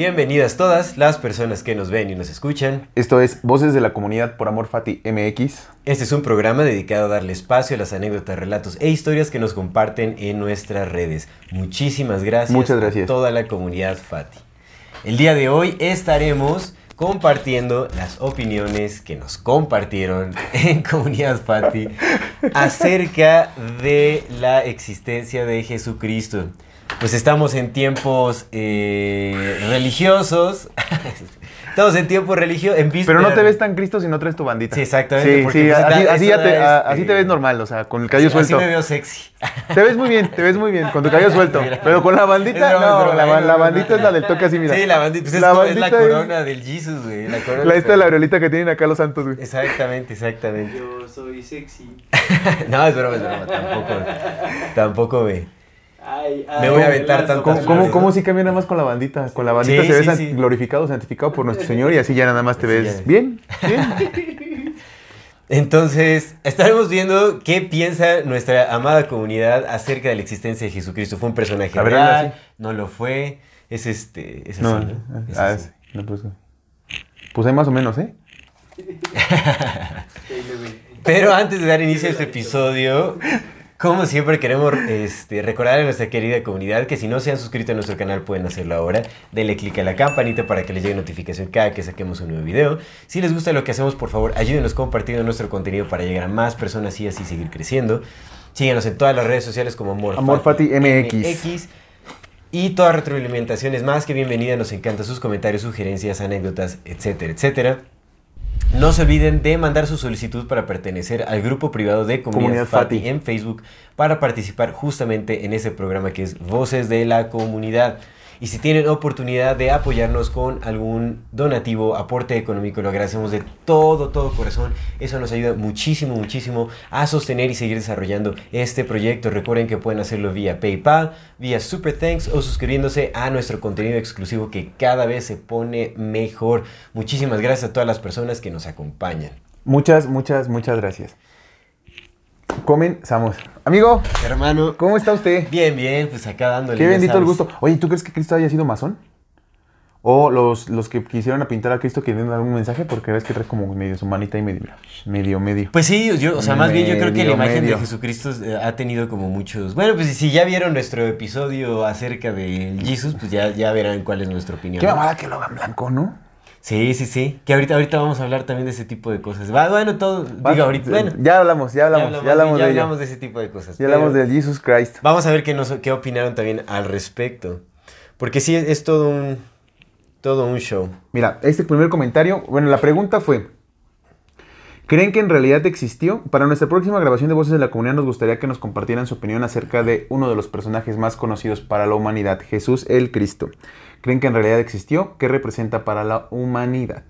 Bienvenidas todas las personas que nos ven y nos escuchan. Esto es Voces de la Comunidad por Amor Fati MX. Este es un programa dedicado a darle espacio a las anécdotas, relatos e historias que nos comparten en nuestras redes. Muchísimas gracias, Muchas gracias. a toda la comunidad Fati. El día de hoy estaremos compartiendo las opiniones que nos compartieron en Comunidad Fati acerca de la existencia de Jesucristo. Pues estamos en tiempos eh, religiosos. estamos en tiempos religiosos. En Pero no te ves tan Cristo si no traes tu bandita. Sí, exactamente, Sí, porque, sí, pues, así, da- así eso ya te, este- ves normal, o sea, con el cabello Así- así suelto. me veo sexy. Te ves muy bien, te ves muy bien, con tu cabello suelto. Mira. Pero con la bandita, no, broma, la, bandita es la del toque así, mira. Sí, la bandita. Pues es, La es la es- corona del Jesus, güey. La corona. La esta de la aureolita que tienen acá los santos, güey. Exactamente, exactamente. Yo soy sexy. no, es broma, es broma. Tampoco, tampoco me. Ay, Me voy a aventar tantas ¿Cómo, cómo, sí cambia nada más con la bandita? Con la bandita Sí, se ves sí, san- sí. glorificado, santificado por nuestro Señor y así ya nada más te ves bien, bien. Entonces, estaremos viendo qué piensa nuestra amada comunidad acerca de la existencia de Jesucristo. ¿Fue un personaje A ver, real? ¿No lo fue? Es este. Es No, así, ¿no? Es ah, así. sí, no, pues, pues hay más o menos, ¿eh? Pero antes de dar inicio a este episodio, como siempre queremos este, recordar a nuestra querida comunidad que si no se han suscrito a nuestro canal pueden hacerlo ahora. Denle click a la campanita para que les llegue notificación cada que saquemos un nuevo video. Si les gusta lo que hacemos, por favor, ayúdenos compartiendo nuestro contenido para llegar a más personas y así seguir creciendo. Síguenos en todas las redes sociales como Amor, Amor Fati MX. MX. Y toda retroalimentación es más que bienvenida. Nos encantan sus comentarios, sugerencias, anécdotas, etcétera, etcétera. No se olviden de mandar su solicitud para pertenecer al grupo privado de Comunidad, Comunidad Fati, Fati. en Facebook para participar justamente en ese programa que es Voces de la Comunidad. Y si tienen oportunidad de apoyarnos con algún donativo, aporte económico, lo agradecemos de todo, todo corazón. Eso nos ayuda muchísimo, muchísimo a sostener y seguir desarrollando este proyecto. Recuerden que pueden hacerlo vía PayPal, vía Super Thanks o suscribiéndose a nuestro contenido exclusivo que cada vez se pone mejor. Muchísimas gracias a todas las personas que nos acompañan. Muchas, muchas, muchas gracias. Comenzamos. Amigo, Hermano, ¿cómo está usted? bien, bien, pues acá dándole. Qué bendito el gusto. Oye, ¿tú crees que Cristo haya sido masón? O los, los que quisieron a pintar a Cristo querían dar un mensaje porque ves que trae como medio su manita y medio, medio, medio. Pues sí, yo, o sea, más bien yo creo que la imagen medio. de Jesucristo eh, ha tenido como muchos. Bueno, pues si ya vieron nuestro episodio acerca de Jesús, pues ya, ya verán cuál es nuestra opinión. Qué mamada que lo hagan blanco, ¿no? Sí, sí, sí. Que ahorita, ahorita vamos a hablar también de ese tipo de cosas. Va, bueno, todo. Digo, ahorita. Bueno, Ya hablamos, ya hablamos, ya hablamos, ya de ello. hablamos de ese tipo de cosas. Ya hablamos del Jesus Christ. Vamos a ver qué, nos, qué opinaron también al respecto. Porque sí, es todo un. Todo un show. Mira, este primer comentario, bueno, la pregunta fue, ¿creen que en realidad existió? Para nuestra próxima grabación de Voces de la Comunidad nos gustaría que nos compartieran su opinión acerca de uno de los personajes más conocidos para la humanidad, Jesús el Cristo. ¿Creen que en realidad existió? ¿Qué representa para la humanidad?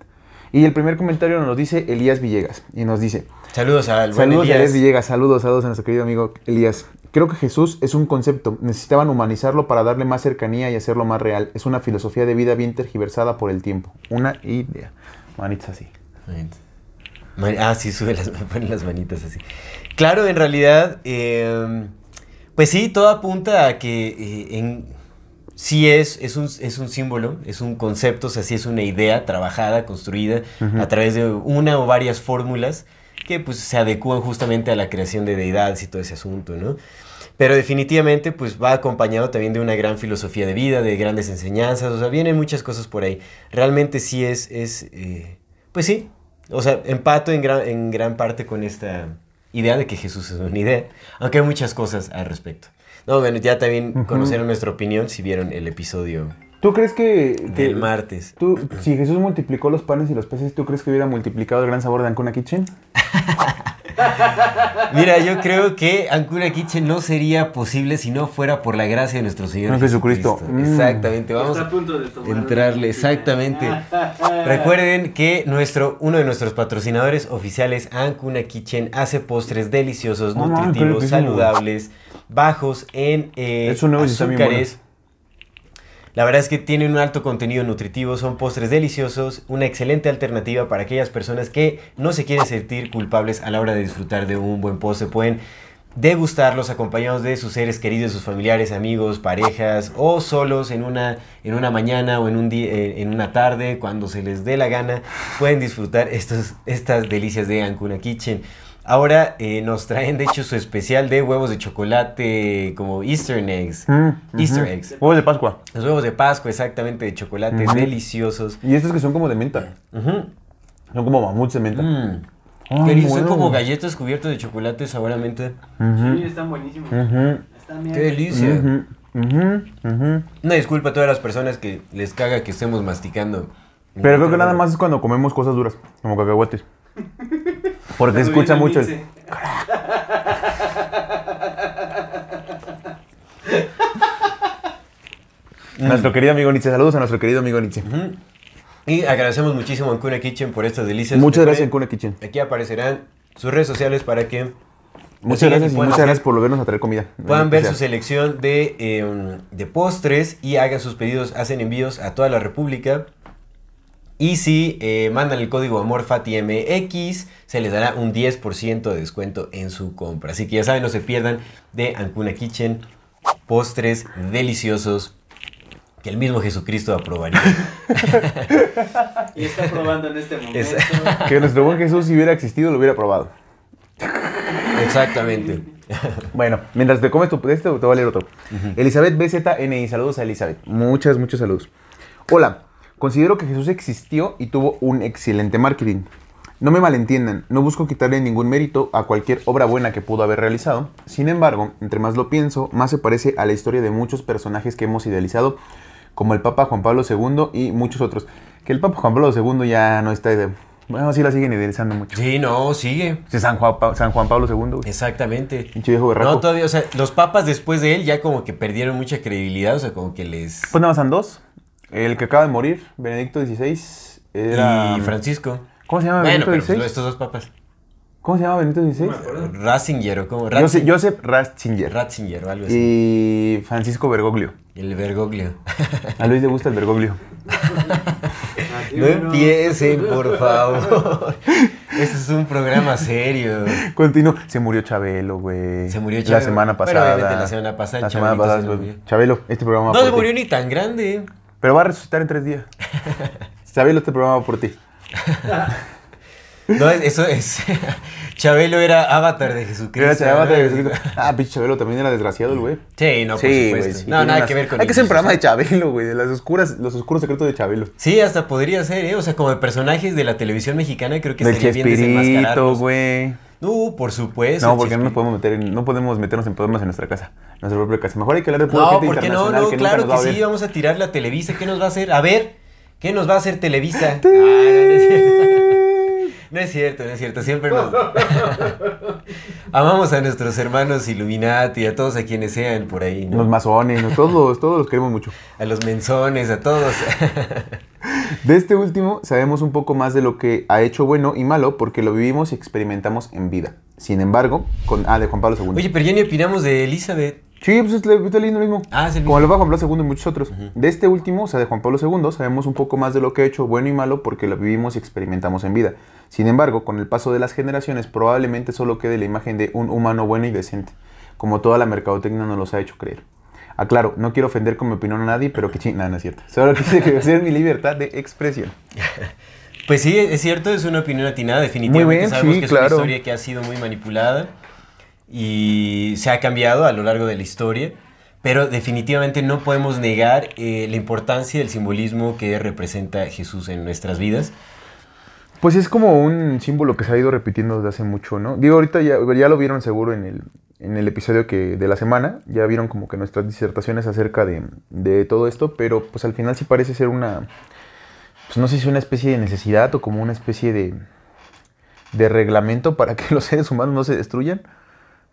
Y el primer comentario nos lo dice Elías Villegas y nos dice, Saludos al buen Saludos a Elías. Elías Villegas, saludos, saludos a nuestro querido amigo Elías. Creo que Jesús es un concepto, necesitaban humanizarlo para darle más cercanía y hacerlo más real. Es una filosofía de vida bien tergiversada por el tiempo. Una idea. Manitas así. Ah, sí, sube las, pone las manitas así. Claro, en realidad, eh, pues sí, todo apunta a que eh, en, sí es, es, un, es un símbolo, es un concepto, o sea, sí es una idea trabajada, construida a través de una o varias fórmulas que pues se adecúan justamente a la creación de deidades y todo ese asunto, ¿no? Pero definitivamente pues va acompañado también de una gran filosofía de vida, de grandes enseñanzas, o sea, vienen muchas cosas por ahí. Realmente sí es, es eh, pues sí, o sea, empato en gran, en gran parte con esta idea de que Jesús es una idea, aunque hay muchas cosas al respecto. No, bueno, ya también Ujú. conocieron nuestra opinión si vieron el episodio ¿Tú crees que, que- del martes. tú, si Jesús multiplicó los panes y los peces, ¿tú crees que hubiera multiplicado el gran sabor de Ancuna Kitchen? Mira, yo creo que Ancuna Kitchen no sería posible si no fuera por la gracia de nuestro Señor No, Jesucristo. Mm. Exactamente, vamos Está a punto de tomar entrarle, exactamente. Recuerden que nuestro, uno de nuestros patrocinadores oficiales, Ancuna Kitchen, hace postres deliciosos, Ah, nutritivos, saludables, bajos en eh, azúcares. La verdad es que tienen un alto contenido nutritivo, son postres deliciosos, una excelente alternativa para aquellas personas que no se quieren sentir culpables a la hora de disfrutar de un buen postre. Pueden degustarlos acompañados de sus seres queridos, sus familiares, amigos, parejas o solos en una, en una mañana o en, un eh, en una tarde, cuando se les dé la gana, pueden disfrutar estos, estas delicias de Ancuna Kitchen. Ahora eh, nos traen de hecho su especial de huevos de chocolate como Easter eggs. Mm, Easter eggs. Huevos de Pascua. Los huevos de Pascua, exactamente, de chocolate, deliciosos. Y estos que son como de menta. Son como mamuts de menta. Mm. Rico, son como galletas cubiertas de chocolate, seguramente. Sí, están buenísimos. Están bien. Qué delicia. Una disculpa a todas las personas que les caga que estemos masticando. Pero creo que nada más es cuando comemos cosas duras, como cacahuates. Porque se escucha mucho el... Nuestro querido amigo Nietzsche. Saludos a nuestro querido amigo Nietzsche. Y agradecemos muchísimo a Ancuna Kitchen por estas delicias. Muchas gracias, Kuna Kitchen. Aquí aparecerán sus redes sociales para que Muchas gracias y muchas hacer- gracias por volvernos a traer comida. puedan ver su selección de, eh, de postres y hagan sus pedidos, hacen envíos a toda la República. Y si eh, mandan el código AMORFATIMX, se les dará un 10% de descuento en su compra. Así que ya saben, no se pierdan de Ancuna Kitchen, postres deliciosos que el mismo Jesucristo aprobaría. Y está probando en este momento. Es- Que nuestro buen Jesús, si hubiera existido, lo hubiera probado. Exactamente. Bueno, mientras te comes tu este, te va a leer otro. Elizabeth BZNI, saludos a Elizabeth. Muchas, muchos saludos. Hola, considero que Jesús existió y tuvo un excelente marketing. No me malentiendan, no busco quitarle ningún mérito a cualquier obra buena que pudo haber realizado. Sin embargo, entre más lo pienso, más se parece a la historia de muchos personajes que hemos idealizado, como el Papa Juan Pablo II y muchos otros. Que el Papa Juan Pablo II ya no está de... Bueno, sí la siguen idealizando mucho. Sí, no, sigue. Sí, San Juan, San Juan Pablo II. güey. Exactamente. Pinche viejo berraco. No, todavía, o sea, los papas después de él ya como que perdieron mucha credibilidad, o sea, como que les... Pues nada más son dos. El que acaba de morir, Benedicto XVI, era... Y Francisco. ¿Cómo se llama Bueno, Benedicto pero pues, XVI? estos dos papas. ¿Cómo se llama Benedicto No XVI? Ratzinger o como... Joseph, Joseph Ratzinger. Ratzinger o algo así. Y Francisco Bergoglio. El Bergoglio. A Luis le gusta el Bergoglio. No empiecen, por favor. Este es un programa serio. Continuo. Se murió Chabelo, güey. Se murió La Chabelo. semana Pero pasada. obviamente la semana pasada La semana pasada. se güey. murió. Chabelo, este programa No se murió ni tan grande. Pero va a resucitar en tres días. Chabelo, este programa por ti. No, eso es... Chabelo era avatar de Jesucristo. Era ¿no? te- Jesucristo. Ah, pinche Chabelo también era desgraciado el güey. Sí, no, por Sí, supuesto. sí, no, nada unas- que ver con Hay que hacer un programa de Chabelo, güey, de las oscuras, los oscuros secretos de Chabelo. Sí, hasta podría ser, ¿eh? O sea, como de personajes de la televisión mexicana, creo que Del estaría bien desenmascararlos. güey. No, por supuesto. No, porque no nos podemos meter en- no podemos meternos en problemas en nuestra casa, en nuestra propia casa. Mejor hay que hablar de pura No, gente ¿por qué no? internacional No, que nunca claro va que sí, vamos a tirarle a Televisa. ¿Qué nos va a hacer? A ver, ¿qué nos va a hacer Televisa? Ah, no, no es cierto. No es cierto, no. Siempre nos... Amamos a nuestros hermanos Illuminati, a todos a quienes sean por ahí, ¿no? Los masones, ¿no? todos, todos los queremos mucho. A los menzones, a todos. De este último sabemos un poco más de lo que ha hecho bueno y malo porque lo vivimos y experimentamos en vida. Sin embargo, con... Ah, de Juan Pablo II. Oye, pero ya ni opinamos de Elizabeth. Sí, pues es- está leyendo lo mismo. Ah, es el Como lo va Juan Pablo II y muchos otros. De este último, o sea, de Juan Pablo II, sabemos un poco más de lo que ha hecho bueno y malo porque lo vivimos y experimentamos en vida. Sin embargo, con el paso de las generaciones, probablemente solo quede la imagen de un humano bueno y decente, como toda la mercadotecnia nos los ha hecho creer. Aclaro, no quiero ofender con mi opinión a nadie, pero que ching, nada, no es cierto. Solo quise ejercer mi libertad de expresión. Pues sí, es cierto, es una opinión atinada, definitivamente. Muy bien, Sabemos sí, que es claro. una historia que ha sido muy manipulada y se ha cambiado a lo largo de la historia, pero definitivamente no podemos negar eh, la importancia del simbolismo que representa Jesús en nuestras vidas. Pues es como un símbolo que se ha ido repitiendo desde hace mucho, ¿no? Digo, ahorita ya, lo vieron seguro en el, en el episodio que, de la semana, ya vieron como que nuestras disertaciones acerca de, de todo esto, pero pues al final sí parece ser una, pues no sé si una especie de necesidad o como una especie de, de reglamento para que los seres humanos no se destruyan.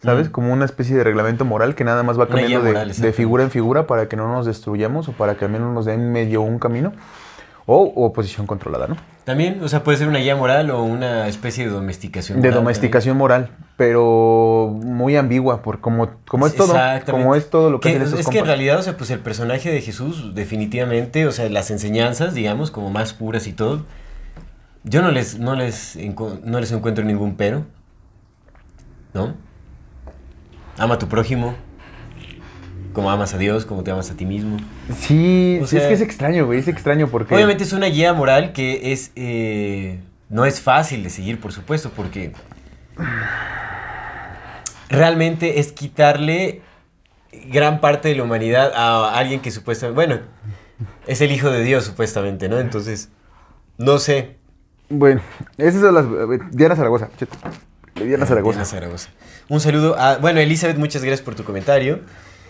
¿Sabes? Mm. Como una especie de reglamento moral que nada más va cambiando de, moral, de exactamente. figura en figura para que no nos destruyamos o para que al menos nos den medio un camino. O oposición controlada, ¿no? También, o sea, puede ser una guía moral o una especie de domesticación. De moral domesticación moral, pero muy ambigua, por como, como es todo, como es todo lo que, hacen estos es que en compas. realidad, o sea, pues el personaje de Jesús, definitivamente, o sea, las enseñanzas, digamos, como más puras y todo, yo no les, no les, no les encuentro ningún pero, ¿no? Ama a tu prójimo, como amas a Dios, como te amas a ti mismo. Sí, O es que es extraño, güey, es extraño porque... Obviamente es una guía moral que es, eh, no es fácil de seguir, por supuesto, porque realmente es quitarle gran parte de la humanidad a alguien que supuestamente, bueno, es el hijo de Dios supuestamente, ¿no? Entonces, no sé. Bueno, esas son las... eh, Diana Zaragoza, cheto. Diana Zaragoza. Diana Zaragoza. Un saludo a, bueno, Elizabeth, muchas gracias por tu comentario.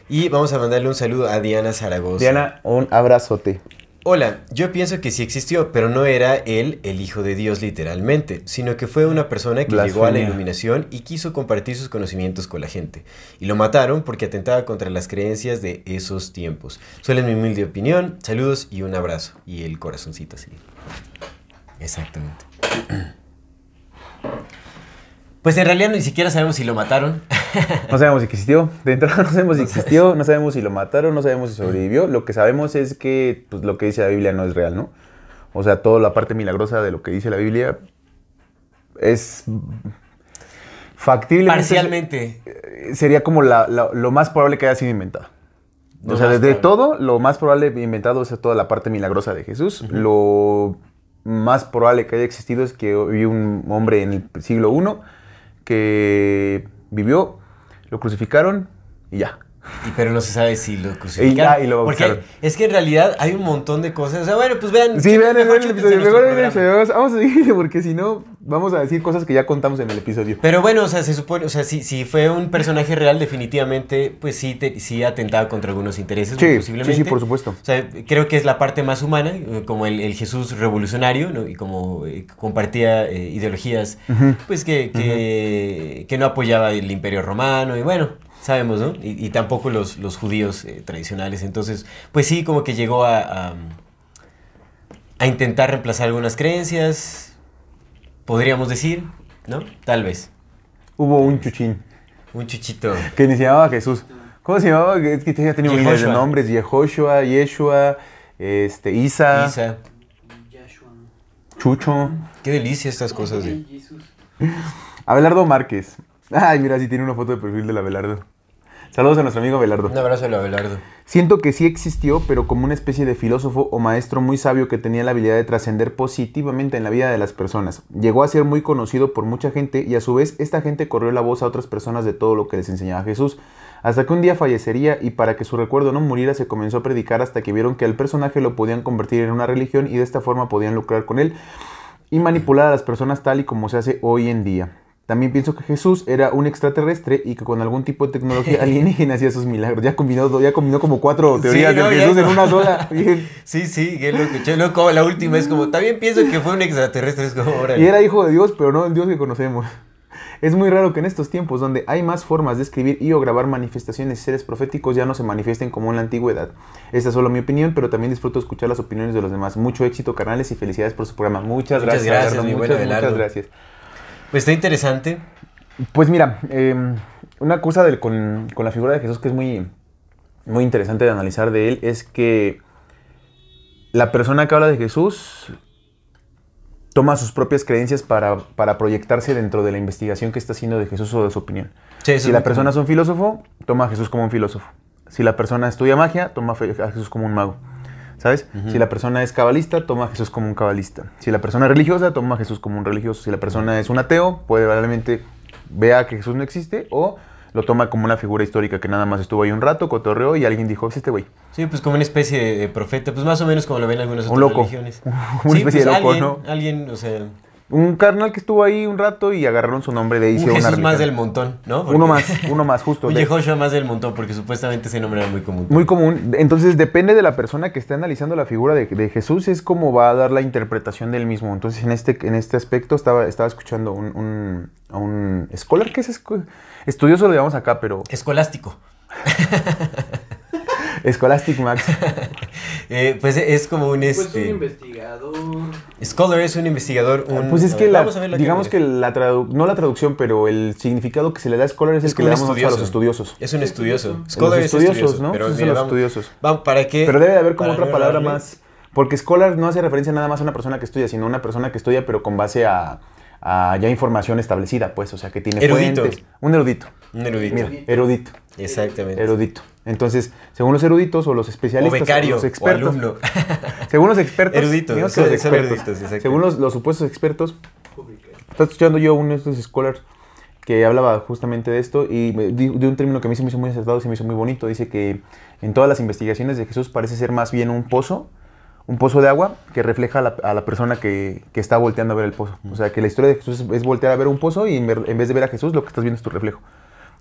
Y vamos a mandarle un saludo a Diana Zaragoza. Diana, un abrazote. Hola, yo pienso que sí existió, pero no era él el Hijo de Dios literalmente, sino que fue una persona que llegó a la iluminación y quiso compartir sus conocimientos con la gente. Y lo mataron porque atentaba contra las creencias de esos tiempos. Es mi humilde opinión. Saludos y un abrazo. Y el corazoncito así. Exactamente. Pues en realidad ni siquiera sabemos si lo mataron. No sabemos si existió. De entrada no sabemos si existió, no sabemos si lo mataron, no sabemos si sobrevivió. Lo que sabemos es que pues, lo que dice la Biblia no es real, ¿no? O sea, toda la parte milagrosa de lo que dice la Biblia es factible. Parcialmente. Sería como la- la- lo más probable que haya sido inventado. Lo o sea, más de probable. todo, lo más probable inventado es toda la parte milagrosa de Jesús. Lo más probable que haya existido es que hubo un hombre en el siglo I que vivió, lo crucificaron y ya. Y, pero no se sabe si lo crucificaron. ya, y lo Porque es que en realidad hay un montón de cosas. O sea, bueno, pues vean. Sí, vean, el episodio. Mejor. Vamos a seguir porque si no, vamos a decir cosas que ya contamos en el episodio. Pero bueno, o sea, se supone, o sea, si, si fue un personaje real, definitivamente, pues sí, te- sí atentaba contra algunos intereses, Sí, posiblemente. sí, sí, por supuesto. O sea, creo que es la parte más humana, eh, como el, el Jesús revolucionario, ¿no? Y como eh, compartía eh, ideologías, pues que, que, que no apoyaba el imperio romano, y bueno, sabemos, ¿no? Y, y tampoco los, los judíos eh, tradicionales. Entonces, pues sí, como que llegó a, a, a intentar reemplazar algunas creencias, podríamos decir, ¿no? Tal vez. Hubo un chuchín Un chuchito. que ni se llamaba Jesús. ¿Cómo se llamaba? Es que ya tenía miles de nombres. Yehoshua, Yeshua, este, Isa, Isa. Chucho. Qué delicia estas cosas de... Jesús. Abelardo Márquez. Ay, mira, sí tiene una foto de perfil del Abelardo. Saludos a nuestro amigo Abelardo. Un abrazo a Abelardo. Siento que sí existió, pero como una especie de filósofo o maestro muy sabio que tenía la habilidad de trascender positivamente en la vida de las personas. Llegó a ser muy conocido por mucha gente y a su vez esta gente corrió la voz a otras personas de todo lo que les enseñaba Jesús. Hasta que un día fallecería y para que su recuerdo no muriera se comenzó a predicar hasta que vieron que al personaje lo podían convertir en una religión y de esta forma podían lucrar con él y manipular a las personas tal y como se hace hoy en día. También pienso que Jesús era un extraterrestre y que con algún tipo de tecnología alienígena hacía sus milagros. Ya combinó, ya combinó como cuatro teorías no, de Jesús en una sola. Bien. Sí, sí, que lo escuché. Luego, como la última es como, también pienso que fue un extraterrestre. Es como, órale. Y era hijo de Dios, pero no el Dios que conocemos. Es muy raro que en estos tiempos, donde hay más formas de escribir y o grabar manifestaciones y seres proféticos, ya no se manifiesten como en la antigüedad. Esta es solo mi opinión, pero también disfruto escuchar las opiniones de los demás. Mucho éxito, carnales, y felicidades por su programa. Muchas, Muchas gracias, gracias, mi muchas gracias. Pues está interesante. Pues mira, eh, una cosa del- con, con la figura de Jesús que es muy, muy interesante de analizar de él es que la persona que habla de Jesús toma sus propias creencias para, para proyectarse dentro de la investigación que está haciendo de Jesús o de su opinión. Sí, Si la persona es un filósofo, toma a Jesús como un filósofo. Si la persona estudia magia, toma a Jesús como un mago. ¿Sabes? Si la persona es cabalista, toma a Jesús como un cabalista. Si la persona es religiosa, toma a Jesús como un religioso. Si la persona es un ateo, puede probablemente vea que Jesús no existe o lo toma como una figura histórica que nada más estuvo ahí un rato, cotorreó y alguien dijo, es este güey. Sí, pues como una especie de, de profeta, pues más o menos como lo ven algunas Un otras loco. religiones. Una especie de loco, alguien, ¿no? Alguien, o sea, Un carnal que estuvo ahí un rato y agarraron su nombre de ahí Un Jesús una más del montón, ¿no? Uno más, uno más, justo. Un de- Yehoshua más del montón, porque supuestamente ese nombre era muy común. Muy común. Entonces depende de la persona que esté analizando la figura de, de Jesús, es como va a dar la interpretación del mismo. Entonces en este, en este aspecto estaba, estaba escuchando un, un, a un scholar, ¿qué es? esco- Estudioso lo llamamos acá, pero Escolástico. Scholastic Max. Eh, pues es como un Pues este. un investigador. Scholar es un investigador. Un, Pues es que ver, la- vamos a ver lo digamos que la tradu- no la traducción, pero el significado que se le da a scholar es, Es el que le damos nosotros a los estudioso. estudiosos. Es un estudioso. Los Scholar es estudiosos, estudioso, ¿no? Pero, mira, los vamos- estudiosos. Vamos, ¿para qué? Pero debe de haber como Para otra no palabra más. Porque scholar no hace referencia nada más a una persona que estudia, sino a una persona que estudia, pero con base a, a ya información establecida, pues. O sea, que tiene Erudito. fuentes. Un erudito. Un erudito. Mira, erudito. Exactamente. Erudito. Entonces, según los eruditos o los o especialistas, becario. los expertos, O según los expertos, que los eruditos, según los, los supuestos expertos, estaba escuchando yo uno de estos scholars que hablaba justamente de esto y de un término que a mí se me hizo muy acertado, se me hizo muy bonito. Dice que en todas las investigaciones de Jesús parece ser más bien un pozo, un pozo de agua que refleja a la, a la persona que, que está volteando a ver el pozo. O sea, que la historia de Jesús es, es voltear a ver un pozo y en, ver- en vez de ver a Jesús, lo que estás viendo es tu reflejo.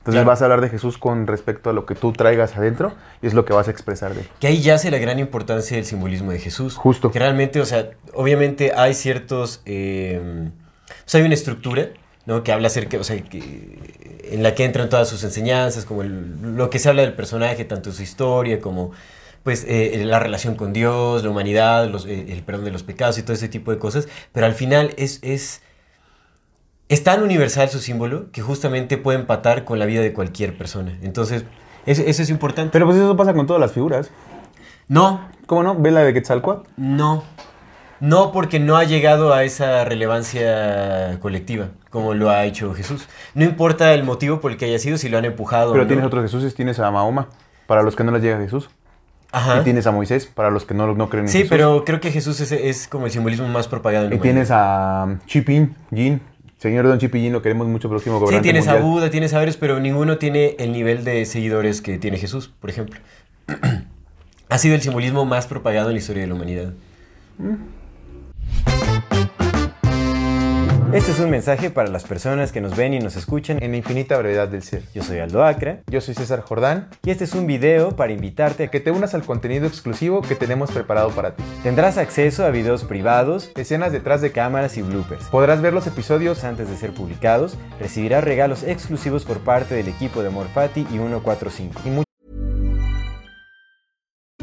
Entonces Claro. vas a hablar de Jesús con respecto a lo que tú traigas adentro y es lo que vas a expresar de él. Que ahí yace la gran importancia del simbolismo de Jesús. Justo. Que realmente, o sea, obviamente hay ciertos. eh, o sea, hay una estructura, ¿no? Que habla acerca, o sea, que, en la que entran todas sus enseñanzas, como el- lo que se habla del personaje, tanto su historia como. Pues eh, la relación con Dios, la humanidad, los- eh, el perdón de los pecados y todo ese tipo de cosas. Pero al final es, es, es tan universal su símbolo que justamente puede empatar con la vida de cualquier persona. Entonces, eso, eso es importante. Pero pues eso pasa con todas las figuras. no, ¿Cómo no? ¿Ven la de Quetzalcóatl? no. No, porque no ha llegado a esa relevancia colectiva, como lo ha hecho Jesús. No importa el motivo por el que haya sido, si lo han empujado Pero o no. tienes otros Jesuses, tienes a Mahoma, para los que no les llega Jesús. Ajá. Y tienes a Moisés, para los que no, no creen en Sí, Jesús. pero creo que Jesús es, es como el simbolismo más propagado en Y tienes a Chipin, Jin. Señor Don Chipin, lo queremos mucho, próximo Sí, tienes a mundial. Buda, tienes a pero ninguno tiene el nivel de seguidores que tiene Jesús, por ejemplo. ha sido el simbolismo más propagado en la historia de la humanidad. Este es un mensaje para las personas que nos ven y nos escuchan. En la infinita brevedad del ser. Yo soy Aldo Acra Yo soy César Jordán. y este es un video para invitarte a que te unas al contenido exclusivo que tenemos preparado para ti. tendrás acceso a videos privados, Escenas detrás de cámara. cámaras y bloopers. Podrás ver los episodios Antes de ser publicados, recibirás regalos exclusivos por parte del equipo de Morfati y 145. y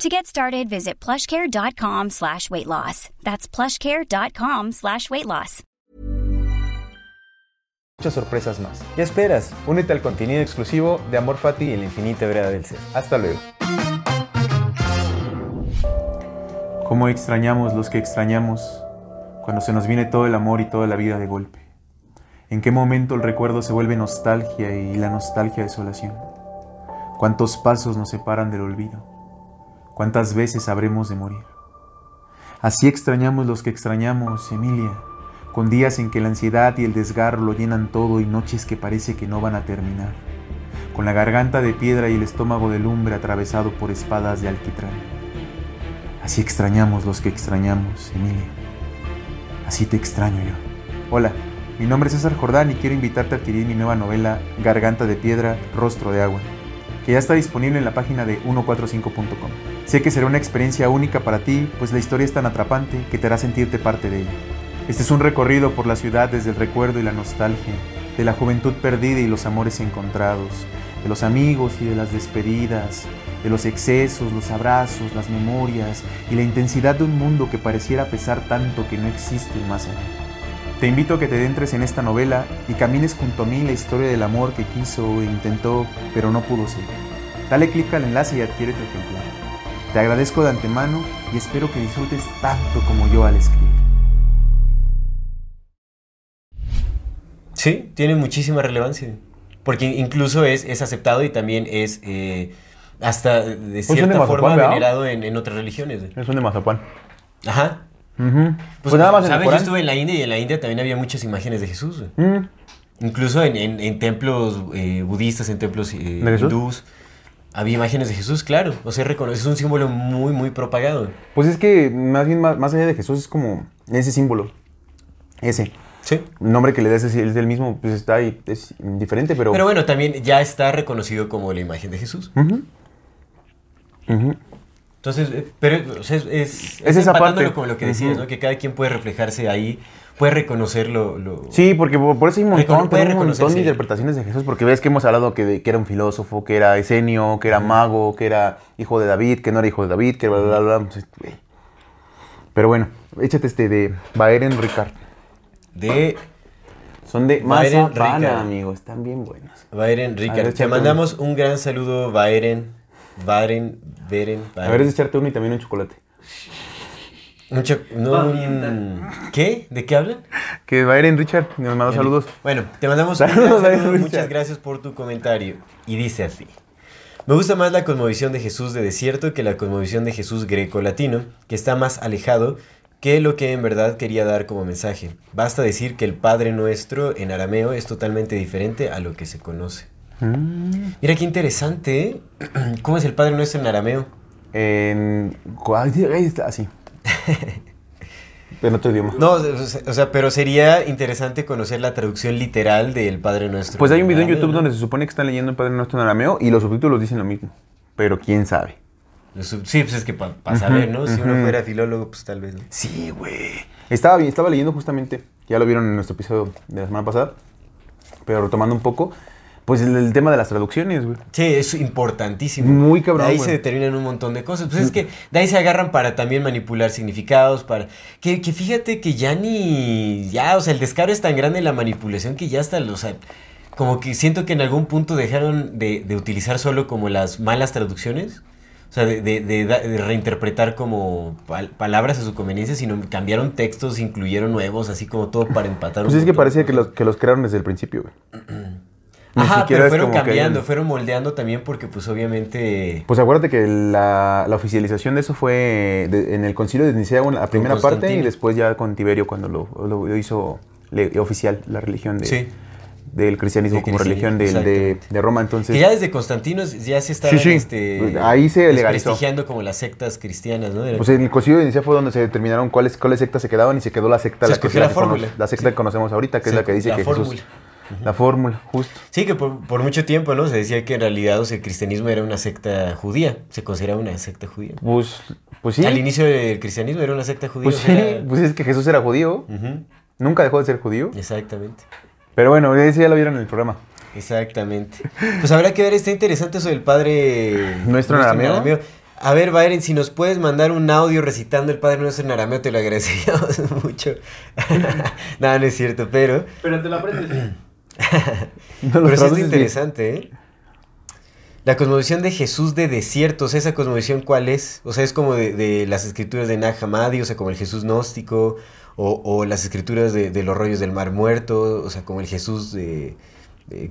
To get started, visit plushcare.com slash weight loss. That's plushcare.com slash weight loss. muchas sorpresas más. ¿Qué esperas? Únete al contenido exclusivo de Amor Fati Y la infinita verdad del ser. Hasta luego. Cómo extrañamos los que extrañamos cuando se nos viene todo el amor y toda la vida de golpe. En qué momento el recuerdo se vuelve nostalgia y la nostalgia desolación. Cuántos pasos nos separan del olvido. Cuántas veces habremos de morir. Así extrañamos los que extrañamos, Emilia, con días en que la ansiedad y el desgarro lo llenan todo y noches que parece que no van a terminar con la garganta de piedra y el estómago de lumbre atravesado por espadas de alquitrán. Así extrañamos los que extrañamos, Emilia. Así te extraño yo. Hola, mi nombre es César Jordán y quiero invitarte a adquirir mi nueva novela Garganta de Piedra, Rostro de Agua, que ya está disponible en la página de 145.com. Sé que será una experiencia única para ti, pues la historia es tan atrapante que te hará sentirte parte de ella. Este es un recorrido por la ciudad desde el recuerdo y la nostalgia, de la juventud perdida y los amores encontrados, de los amigos y de las despedidas, de los excesos, los abrazos, las memorias y la intensidad de un mundo que pareciera pesar tanto que no existe más allá. Te invito a que te adentres en esta novela y camines junto a mí la historia del amor que quiso e intentó, pero no pudo ser. Dale clic al enlace y adquiere tu ejemplar. Te agradezco de antemano y espero que disfrutes tanto como yo al escribir. Sí, tiene muchísima relevancia. Porque incluso es, es aceptado y también es eh, hasta de Pues de cierta Mazapán, forma venerado en, en otras religiones. Es un de mazapán. Ajá. Ujú. Pues, nada más en el ¿sabes? Yo estuve en la India y en la India también había muchas imágenes de Jesús. Mm. Incluso en, en- en templos eh, budistas, en templos eh, hindús, había imágenes de Jesús, claro. O sea, reconoce- es un símbolo muy, muy propagado. Pues es que más bien más, más allá de Jesús es como ese símbolo. Ese. Sí. El nombre que le das es el del mismo, pues está ahí, es diferente, pero... Pero bueno, también ya está reconocido como la imagen de Jesús. Ujú. Ujú. Entonces, eh, pero o sea, es, es, Es esa parte. con lo que decías. ¿no? Que cada quien puede reflejarse ahí, puede reconocer lo... lo- Sí, porque por eso hay un montón, puede un montón de interpretaciones de Jesús, porque ves que hemos hablado que, de- que era un filósofo, que era esenio, que era mago, que era hijo de David, que no era hijo de David, que bla, bla, bla. Pero bueno, échate este de Baeren Ricard. De Son de Baeren Mazapana, Ricard. amigo, están bien buenos. Baeren Ricard. Te mandamos un gran saludo, Baeren. Baren, Beren, A ver, es echarte uno y también un chocolate. Un cho- no, Va bien. ¿Qué? ¿De qué hablan? Que Baeren Richard, nos manda saludos. Bueno, te mandamos un Saludos, gran saludo, David Muchas gracias por tu comentario. Y dice así. Me gusta más la cosmovisión de Jesús de desierto que la cosmovisión de Jesús greco-latino, que está más alejado que lo que en verdad quería dar como mensaje. Basta decir que el Padre Nuestro en arameo es totalmente diferente a lo que se conoce. Mm. Mira qué interesante, ¿eh? ¿Cómo es el Padre Nuestro en arameo? En... Así. en otro idioma. No, o sea, pero sería interesante conocer la traducción literal del Padre Nuestro. Pues hay un video en YouTube ¿no? donde se supone que están leyendo el Padre Nuestro en arameo y los subtítulos dicen lo mismo. Pero quién sabe. Sí, pues es que para saber, ¿no? Si uno fuera filólogo, pues tal vez, ¿no? Sí, güey. Estaba bien, estaba leyendo justamente, ya lo vieron en nuestro episodio de la semana pasada, pero retomando un poco, pues el, el tema de las traducciones, güey. Sí, es importantísimo. Muy cabrón, De ahí güey. se determinan un montón de cosas. Pues es que de ahí se agarran para también manipular significados, para... Que, que fíjate que ya ni... Ya, o sea, el descaro es tan grande en la manipulación que ya hasta, o sea... Como que siento que en algún punto dejaron de, de utilizar solo como las malas traducciones. O sea, de, de- de reinterpretar como pal- palabras a su conveniencia, sino cambiaron textos, incluyeron nuevos, así como todo para empatar. Pues un es que parecía que los, que los crearon desde el principio, güey. Ni Ajá, siquiera pero fueron que cambiando, fueron moldeando también porque pues obviamente... Pues acuérdate que la, la oficialización de eso fue de- en el concilio de Nicea, la primera parte, y después ya con Tiberio cuando lo, lo hizo le- oficial la religión de, Sí. del cristianismo como religión de, de Roma. Entonces, Que ya desde Constantino ya se estaban Sí, sí. este, Ahí se desprestigiando como las sectas cristianas, ¿no? Era- Pues en el concilio de Nicea fue donde se determinaron cuáles, cuáles sectas se quedaban y se quedó la secta, Se la, que, la, la secta que conocemos ahorita, que Sí, es la que dice la que fórmula. Jesús... La fórmula, justo. Sí, que por, por mucho tiempo, ¿no? Se decía que en realidad o sea, el cristianismo era una secta judía, se consideraba una secta judía. Pues, pues sí. Al inicio del cristianismo era una secta judía. Pues o sí, era- pues es que Jesús era judío. Nunca dejó de ser judío. Exactamente. Pero bueno, ese ya lo vieron en el programa. Exactamente. Pues habrá que ver, está interesante eso del Padre ¿Nuestro en arameo? A ver, Byron, si nos puedes mandar un audio recitando el Padre Nuestro en arameo, te lo agradeceríamos mucho. no, no es cierto, pero... Pero te lo aprendes. Pero traduces bien. interesante, ¿eh? La cosmovisión de Jesús de desiertos, ¿esa cosmovisión cuál es? O sea, es como de, de las escrituras de Nag Hammadi, o sea, como el Jesús gnóstico, o, o las escrituras de, de los rollos del Mar Muerto, o sea, como el Jesús de, de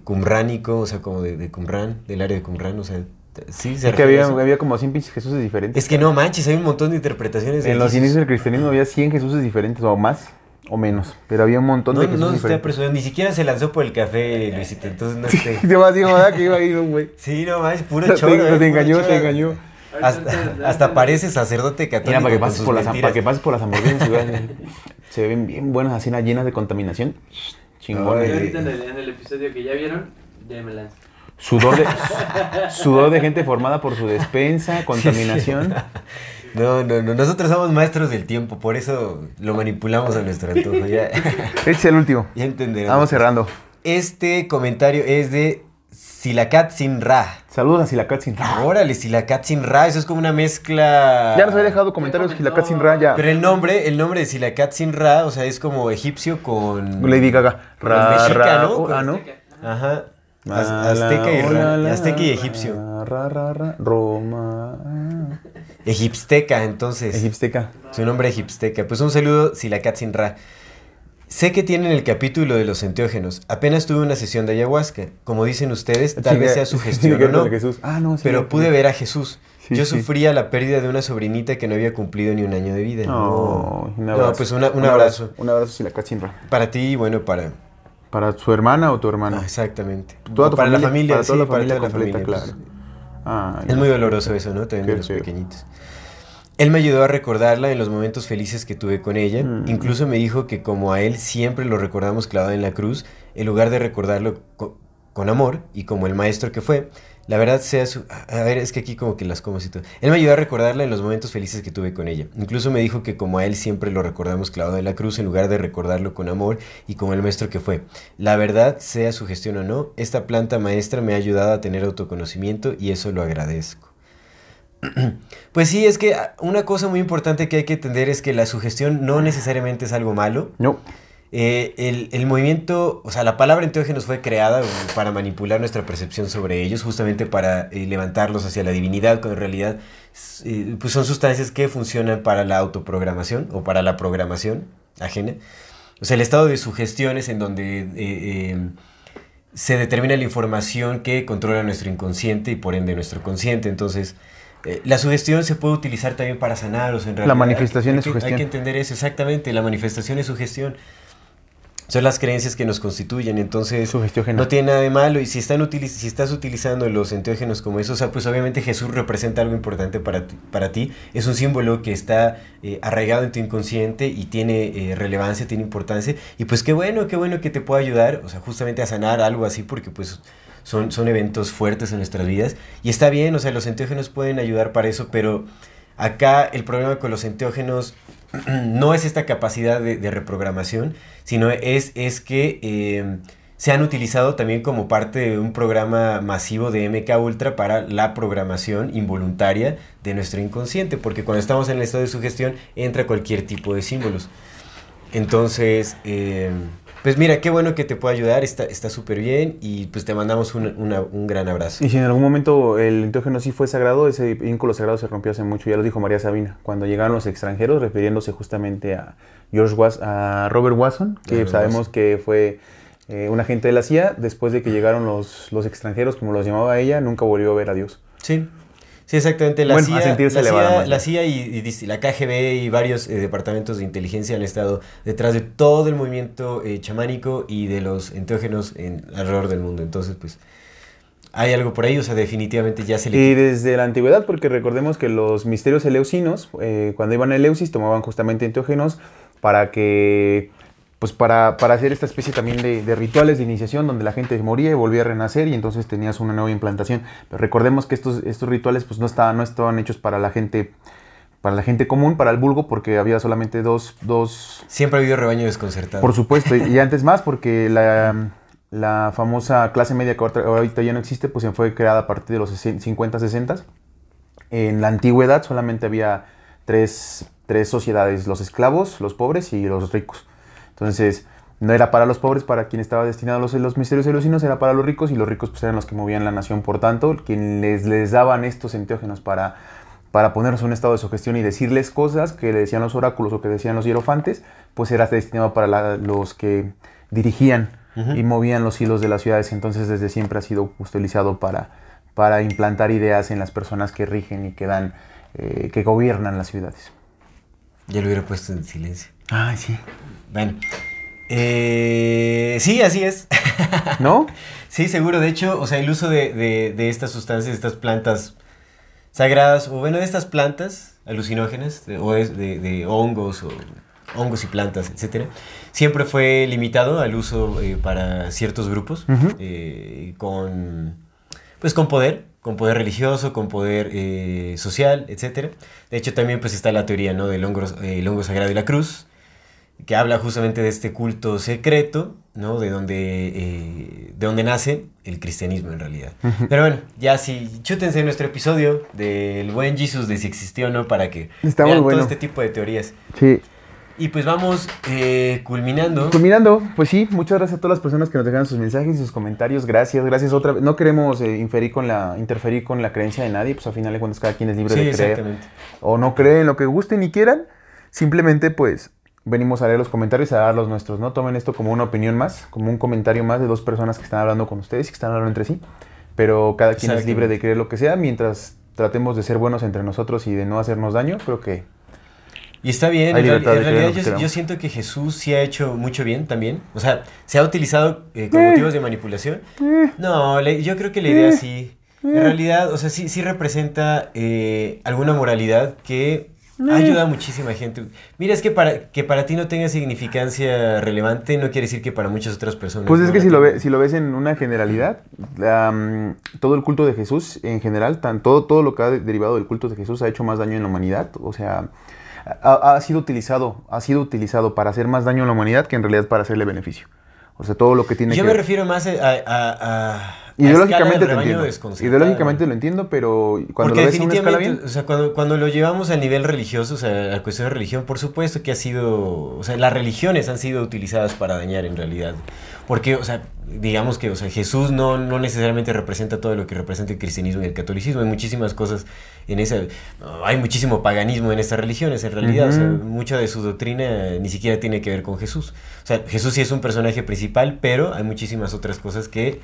o sea, como de, Qumrán, del área de Qumrán, o sea, sí, se Es que había, eso. había como 100 pinches Jesuses diferentes. Es que no manches, hay un montón de interpretaciones en los Jesús. inicios del cristianismo había 100 Jesuses diferentes, o más, o menos. Pero había un montón No, de no, Jesuses no esté apresurado, ni siquiera se lanzó por el café, Luisito, entonces no esté... Se va así, ¿verdad? Que iba a ir un güey. Sí, no manches, puro Te, choro. eh, te puro engañó, choro. te engañó. Hasta, hasta parece sacerdote católico. Mira, para que pases por las, para que pases por las hamburguesas se ven bien buenas, así llenas de contaminación. Chingón. Y ahorita en el, en el episodio que ya vieron, lanzo. Sudor de, sudor de gente formada por su despensa, contaminación. No, no, no. Nosotros somos maestros del tiempo, por eso lo manipulamos a nuestro antojo. Ya, Este es el último. ya entenderán. Vamos cerrando. Este comentario es de Silacat sin Ra. Saludos a Silacat sin Ra. Órale, Silacat sin Ra, eso es como una mezcla... Ya nos había dejado comentarios Silacat sin Ra, ya. Pero el nombre, el nombre de Silacat sin Ra, o sea, es como egipcio con... Lady Gaga. Con mexica, ¿no? oh, Con- ah, ¿no? Ajá. Ah, Az- Azteca y, ra- azteca y egipcio. Ra, ra, ra, Roma. Egipsteca, entonces. Egipteca. Su nombre egipsteca. Pues un saludo, Silacat sin Ra. Sé que tienen el capítulo de los enteógenos. Apenas tuve una sesión de ayahuasca. Como dicen ustedes, tal vez sea su gestión o no. Ah, no, sí, Pero pude ver a Jesús. Yo sufría la pérdida de una sobrinita que no había cumplido ni un año de vida. No, un No, abrazo. pues una- un abrazo. Un abrazo, Silacat sin Ra. Para ti y bueno, para... ¿Para su hermana o tu hermano? Ah, exactamente. Toda tu para la familia, para toda sí, la familia para toda la completa, familia, pues. Ah, Es muy doloroso eso, ¿no? También de los pequeñitos. Él me ayudó a recordarla en los momentos felices que tuve con ella. Mm. Incluso me dijo que como a él siempre lo recordamos clavado en la cruz, en lugar de recordarlo co- con amor y como el maestro que fue, la verdad sea su... A ver, es que aquí como que las como y todo. Él me ayudó a recordarla en los momentos felices que tuve con ella. Incluso me dijo que como a él siempre lo recordamos clavado en la cruz, en lugar de recordarlo con amor y como el maestro que fue. La verdad, sea su gestión o no, esta planta maestra me ha ayudado a tener autoconocimiento y eso lo agradezco. Pues sí, es que ah, una cosa muy importante que hay que entender es que la sugestión no necesariamente es algo malo. No. Eh, el, el movimiento, o sea, la palabra enteógenos fue creada para manipular nuestra percepción sobre ellos, justamente para eh, levantarlos hacia la divinidad, cuando en realidad eh, pues son sustancias que funcionan para la autoprogramación o para la programación ajena. O sea, el estado de sugestión es en donde eh, se determina la información que controla nuestro inconsciente y por ende nuestro consciente. Entonces, la sugestión se puede utilizar también para sanar. O sea, en realidad, manifestación hay es sugestión. Hay que entender eso, exactamente. La manifestación es sugestión. Son las creencias que nos constituyen, entonces no tiene nada de malo. Y si, están utiliz- si estás utilizando los enteógenos como eso, o sea, pues obviamente Jesús representa algo importante para ti. Para ti. Es un símbolo que está eh, arraigado en tu inconsciente y tiene eh, relevancia, tiene importancia. Y pues qué bueno, qué bueno que te pueda ayudar, o sea, justamente a sanar algo así, porque pues son, son eventos fuertes en nuestras vidas. Y está bien, o sea, los enteógenos pueden ayudar para eso, pero acá el problema con los enteógenos no es esta capacidad de, reprogramación, sino es, es que eh, se han utilizado también como parte de un programa masivo de MK Ultra para la programación involuntaria de nuestro inconsciente, porque cuando estamos en el estado de sugestión entra cualquier tipo de símbolos. Entonces, eh, pues mira, qué bueno que te pueda ayudar, está está súper bien y pues te mandamos un, una- un gran abrazo. Y si en algún momento el enteógeno sí fue sagrado, ese vínculo sagrado se rompió hace mucho, ya lo dijo María Sabina, cuando llegaron los extranjeros, refiriéndose justamente a George Was- a Robert Watson, que Robert sabemos Watson. que fue eh, un agente de la CIA, después de que llegaron los, los extranjeros, como los llamaba ella, nunca volvió a ver a Dios. Sí. Sí, exactamente. La Bueno, a CIA, sentirse la elevada CIA, la y, la KGB y varios eh, departamentos de inteligencia han estado detrás de todo el movimiento eh, chamánico y de los enteógenos en, alrededor del mundo. Entonces, pues, hay algo por ahí, o sea, definitivamente ya se le... Y desde la antigüedad, porque recordemos que los misterios eleusinos, eh, cuando iban a Eleusis, tomaban justamente enteógenos para que, pues para, para hacer esta especie también de, de rituales de iniciación donde la gente moría y volvía a renacer y entonces tenías una nueva implantación. Pero recordemos que estos, estos rituales pues no estaban, no estaban hechos para la gente para la gente común, para el vulgo, porque había solamente dos, dos Siempre ha habido rebaño desconcertado. por supuesto, y antes más porque la, la famosa clase media que ahorita- ya no existe, pues se fue creada a partir de los 50, 60. En la antigüedad solamente había tres, tres sociedades, los esclavos, los pobres y los ricos. Entonces, no era para los pobres, para quien estaba destinado los, los misterios era para los ricos y los ricos pues eran los que movían la nación. Por tanto, quien les, les daban estos enteógenos para, para ponernos en un estado de sugestión y decirles cosas que le decían los oráculos o que decían los hierofantes, pues era destinado para la- los que dirigían y movían los hilos de las ciudades. Entonces, desde siempre ha sido utilizado para, para implantar ideas en las personas que rigen y que dan, eh, que gobiernan las ciudades. Ya lo hubiera puesto en silencio. Ay, sí. Bueno. Eh, sí, así es. ¿No? Sí, seguro. De hecho, o sea, el uso de, de- de estas sustancias, de estas plantas sagradas, o bueno, de estas plantas alucinógenas, de- o es de, de hongos, o hongos y plantas, etcétera, siempre fue limitado al uso eh, para ciertos grupos, eh, con, pues, con poder, con poder religioso, con poder eh, social, etcétera. De hecho, también pues está la teoría, ¿no? Del hongo, el hongo sagrado y la cruz, que habla justamente de este culto secreto, ¿no? De donde, eh, de donde nace el cristianismo en realidad. Pero bueno, ya sí, chútense nuestro episodio del buen Jesus de si existió o no para que Está muy vean bueno. todo este tipo de teorías. Sí. Y pues vamos eh, culminando. Culminando, pues sí, muchas gracias a todas las personas que nos dejaron sus mensajes y sus comentarios. Gracias, gracias otra vez. No queremos eh, inferir con la, interferir con la creencia de nadie, pues a final de cuentas cada quien es libre Sí, de creer exactamente. o no cree en lo que gusten y quieran. Simplemente pues venimos a leer los comentarios y a dar los nuestros, ¿no? Tomen esto como una opinión más, como un comentario más de dos personas que están hablando con ustedes y que están hablando entre sí. Pero cada quien es libre de creer lo que sea mientras tratemos de ser buenos entre nosotros y de no hacernos daño, creo que Y está bien, en, real- en realidad yo, yo siento que Jesús sí ha hecho mucho bien también. O sea, ¿se ha utilizado eh, con motivos de manipulación? No, le- yo creo que la idea sí. En realidad, o sea, sí, sí representa eh, alguna moralidad que ayuda a muchísima gente. Mira, es que para, que para ti no tenga significancia relevante no quiere decir que para muchas otras personas. Pues es no que si lo, ve- si lo ves en una generalidad, todo el culto de Jesús en general, tan, todo, todo lo que ha de- derivado del culto de Jesús ha hecho más daño en la humanidad. O sea, ha, ha sido utilizado, ha sido utilizado para hacer más daño a la humanidad que en realidad para hacerle beneficio. O sea, todo lo que tiene Yo que me refiero más a... a, a- a Ideológicamente te entiendo. Ideológicamente lo entiendo, pero cuando Porque lo ves en una escala definitivamente, bien, o sea, cuando, cuando lo llevamos al nivel religioso, o sea, a la cuestión de religión, por supuesto que ha sido, o sea, las religiones han sido utilizadas para dañar en realidad. Porque, o sea, digamos que, o sea, Jesús no, no necesariamente representa todo lo que representa el cristianismo y el catolicismo. Hay muchísimas cosas en esa, hay muchísimo paganismo en estas religiones, en realidad. O sea, Ujú. mucha de su doctrina ni siquiera tiene que ver con Jesús. O sea, Jesús sí es un personaje principal, pero hay muchísimas otras cosas que...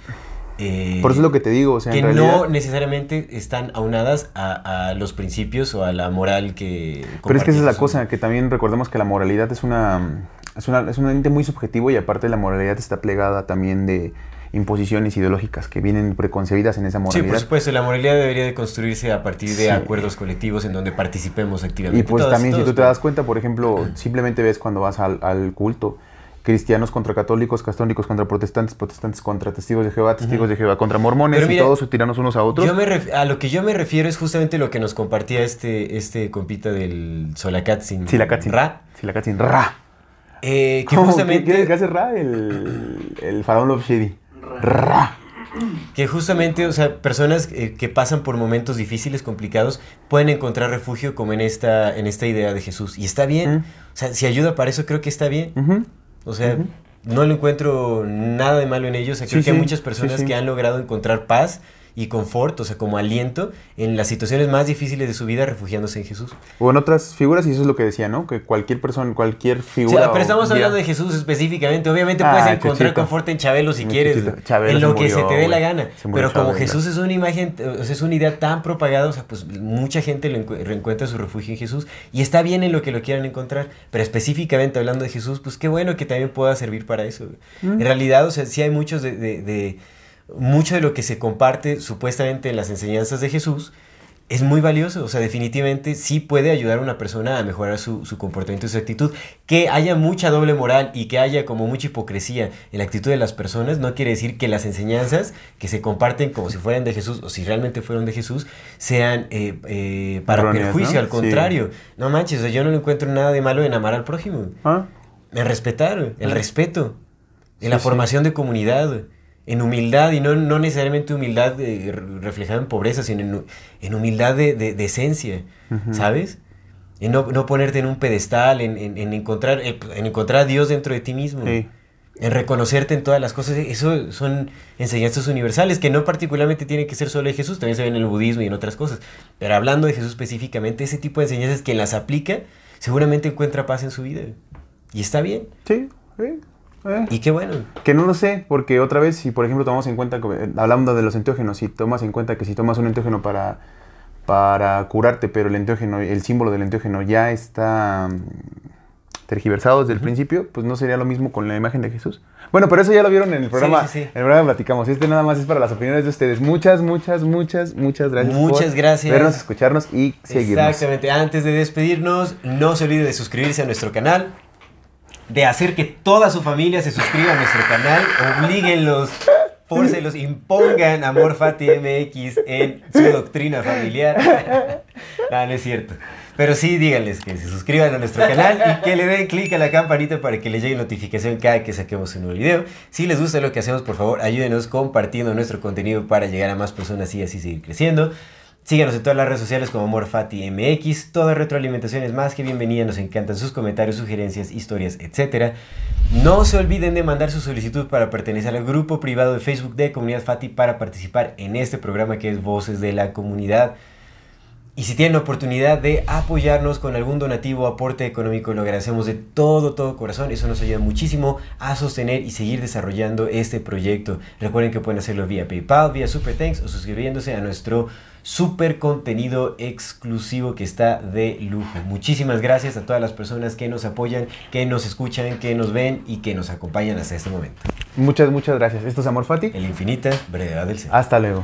eh, por eso es lo que te digo, o sea, que en realidad... no necesariamente están aunadas a, a los principios o a la moral que... Pero es que esa es la cosa, que también recordemos que la moralidad es una, es una es un ente muy subjetivo y aparte la moralidad está plegada también de imposiciones ideológicas que vienen preconcebidas en esa Sí, moralidad. por supuesto, la moralidad debería de construirse a partir de Sí. acuerdos colectivos en donde participemos activamente. y pues Todos- también si tú te das cuenta, por ejemplo, simplemente ves cuando vas al, al culto, cristianos contra católicos, católicos contra protestantes, protestantes contra testigos de Jehová, testigos de Jehová contra mormones y todos se tiranos unos a otros. Yo me ref- a lo que yo me refiero es justamente lo que nos compartía este, este compita del Solakatzin. Silakatzin. Ra. Silakatzin. Ra. eh, que. ¿Qué- justamente... ¿Qué, qué hace Ra? El, el faraón Love Shady. Ra. Que justamente, o sea, personas eh, que pasan por momentos difíciles, complicados, pueden encontrar refugio como en esta, en esta idea de Jesús. Y está bien. O sea, si ayuda para eso, creo que está bien. Ujú. O sea, no le encuentro nada de malo en ello. O sea, creo Sí, que hay muchas personas que han logrado encontrar paz y confort, o sea, como aliento en las situaciones más difíciles de su vida refugiándose en Jesús. O en otras figuras, y eso es lo que decía, ¿no? Que cualquier persona, cualquier O figura. sea, pero estamos guía- hablando de Jesús específicamente. Obviamente Ah, puedes encontrar confort en Chabelo si quieres, Chabelo en lo que se te dé la gana. Pero como Chabelo. Jesús es una imagen, o sea, es una idea tan propagada, o sea, pues mucha gente lo encu- reencuentra su refugio en Jesús y está bien en lo que lo quieran encontrar. Pero específicamente hablando de Jesús, pues qué bueno que también pueda servir para eso. Mm. En realidad, o sea, sí hay muchos de, de- de- mucho de lo que se comparte supuestamente en las enseñanzas de Jesús es muy valioso, o sea, definitivamente sí puede ayudar a una persona a mejorar su, su comportamiento y su actitud. Que haya mucha doble moral y que haya como mucha hipocresía en la actitud de las personas no quiere decir que las enseñanzas que se comparten como si fueran de Jesús o si realmente fueron de Jesús sean eh, eh, para Erróneas, perjuicio, ¿no? al Sí. contrario. No manches, o sea, yo no le encuentro nada de malo en amar al prójimo, ¿Ah? en respetar, el respeto, en Sí, la sí. formación de comunidad, en humildad y no, no necesariamente humildad eh, re- reflejada en pobreza, sino en, hu- en humildad de, de- de esencia, ¿sabes? En no, no ponerte en un pedestal, en, en- en encontrar, eh, en encontrar a Dios dentro de ti mismo. Sí. En reconocerte en todas las cosas, eso son enseñanzas universales que no particularmente tienen que ser solo de Jesús, también se ven en el budismo y en otras cosas. Pero hablando de Jesús específicamente, ese tipo de enseñanzas que las aplica, seguramente encuentra paz en su vida. Y está bien. Sí. sí. Eh. Y qué bueno. Que no lo sé, porque otra vez, si por ejemplo tomamos en cuenta, eh, hablando de los enteógenos, si tomas en cuenta que si tomas un enteógeno para, para curarte, pero el enteógeno, el símbolo del enteógeno ya está mm, tergiversado desde el principio, pues no sería lo mismo con la imagen de Jesús. Bueno, pero eso ya lo vieron en el programa. sí, sí. En el programa platicamos. Este nada más es para las opiniones de ustedes. Muchas, muchas, muchas, muchas gracias. Muchas por gracias. Vernos, escucharnos y seguirnos. Exactamente. Antes de despedirnos, no se olvide de suscribirse a nuestro canal, de hacer que toda su familia se suscriba a nuestro canal, oblíguenlos, fórcelos, impongan Amor Fati MX en su doctrina familiar. no, no es cierto. Pero sí, díganles que se suscriban a nuestro canal y que le den clic a la campanita para que les llegue notificación cada que saquemos un nuevo video. Si les gusta lo que hacemos, por favor, ayúdenos compartiendo nuestro contenido para llegar a más personas y así seguir creciendo. Síganos en todas las redes sociales como AmorFatiMX. Toda retroalimentación es más que bienvenida. Nos encantan sus comentarios, sugerencias, historias, etc. No se olviden de mandar su solicitud para pertenecer al grupo privado de Facebook de Comunidad Fati para participar en este programa que es Voces de la Comunidad. Y si tienen la oportunidad de apoyarnos con algún donativo o aporte económico, lo agradecemos de todo, todo corazón. Eso nos ayuda muchísimo a sostener y seguir desarrollando este proyecto. Recuerden que pueden hacerlo vía PayPal, vía Super Thanks o suscribiéndose a nuestro super contenido exclusivo que está de lujo. Muchísimas gracias a todas las personas que nos apoyan, que nos escuchan, que nos ven y que nos acompañan hasta este momento. Muchas, muchas gracias. Esto es Amor Fati. El infinita brevedad del ser. Hasta luego.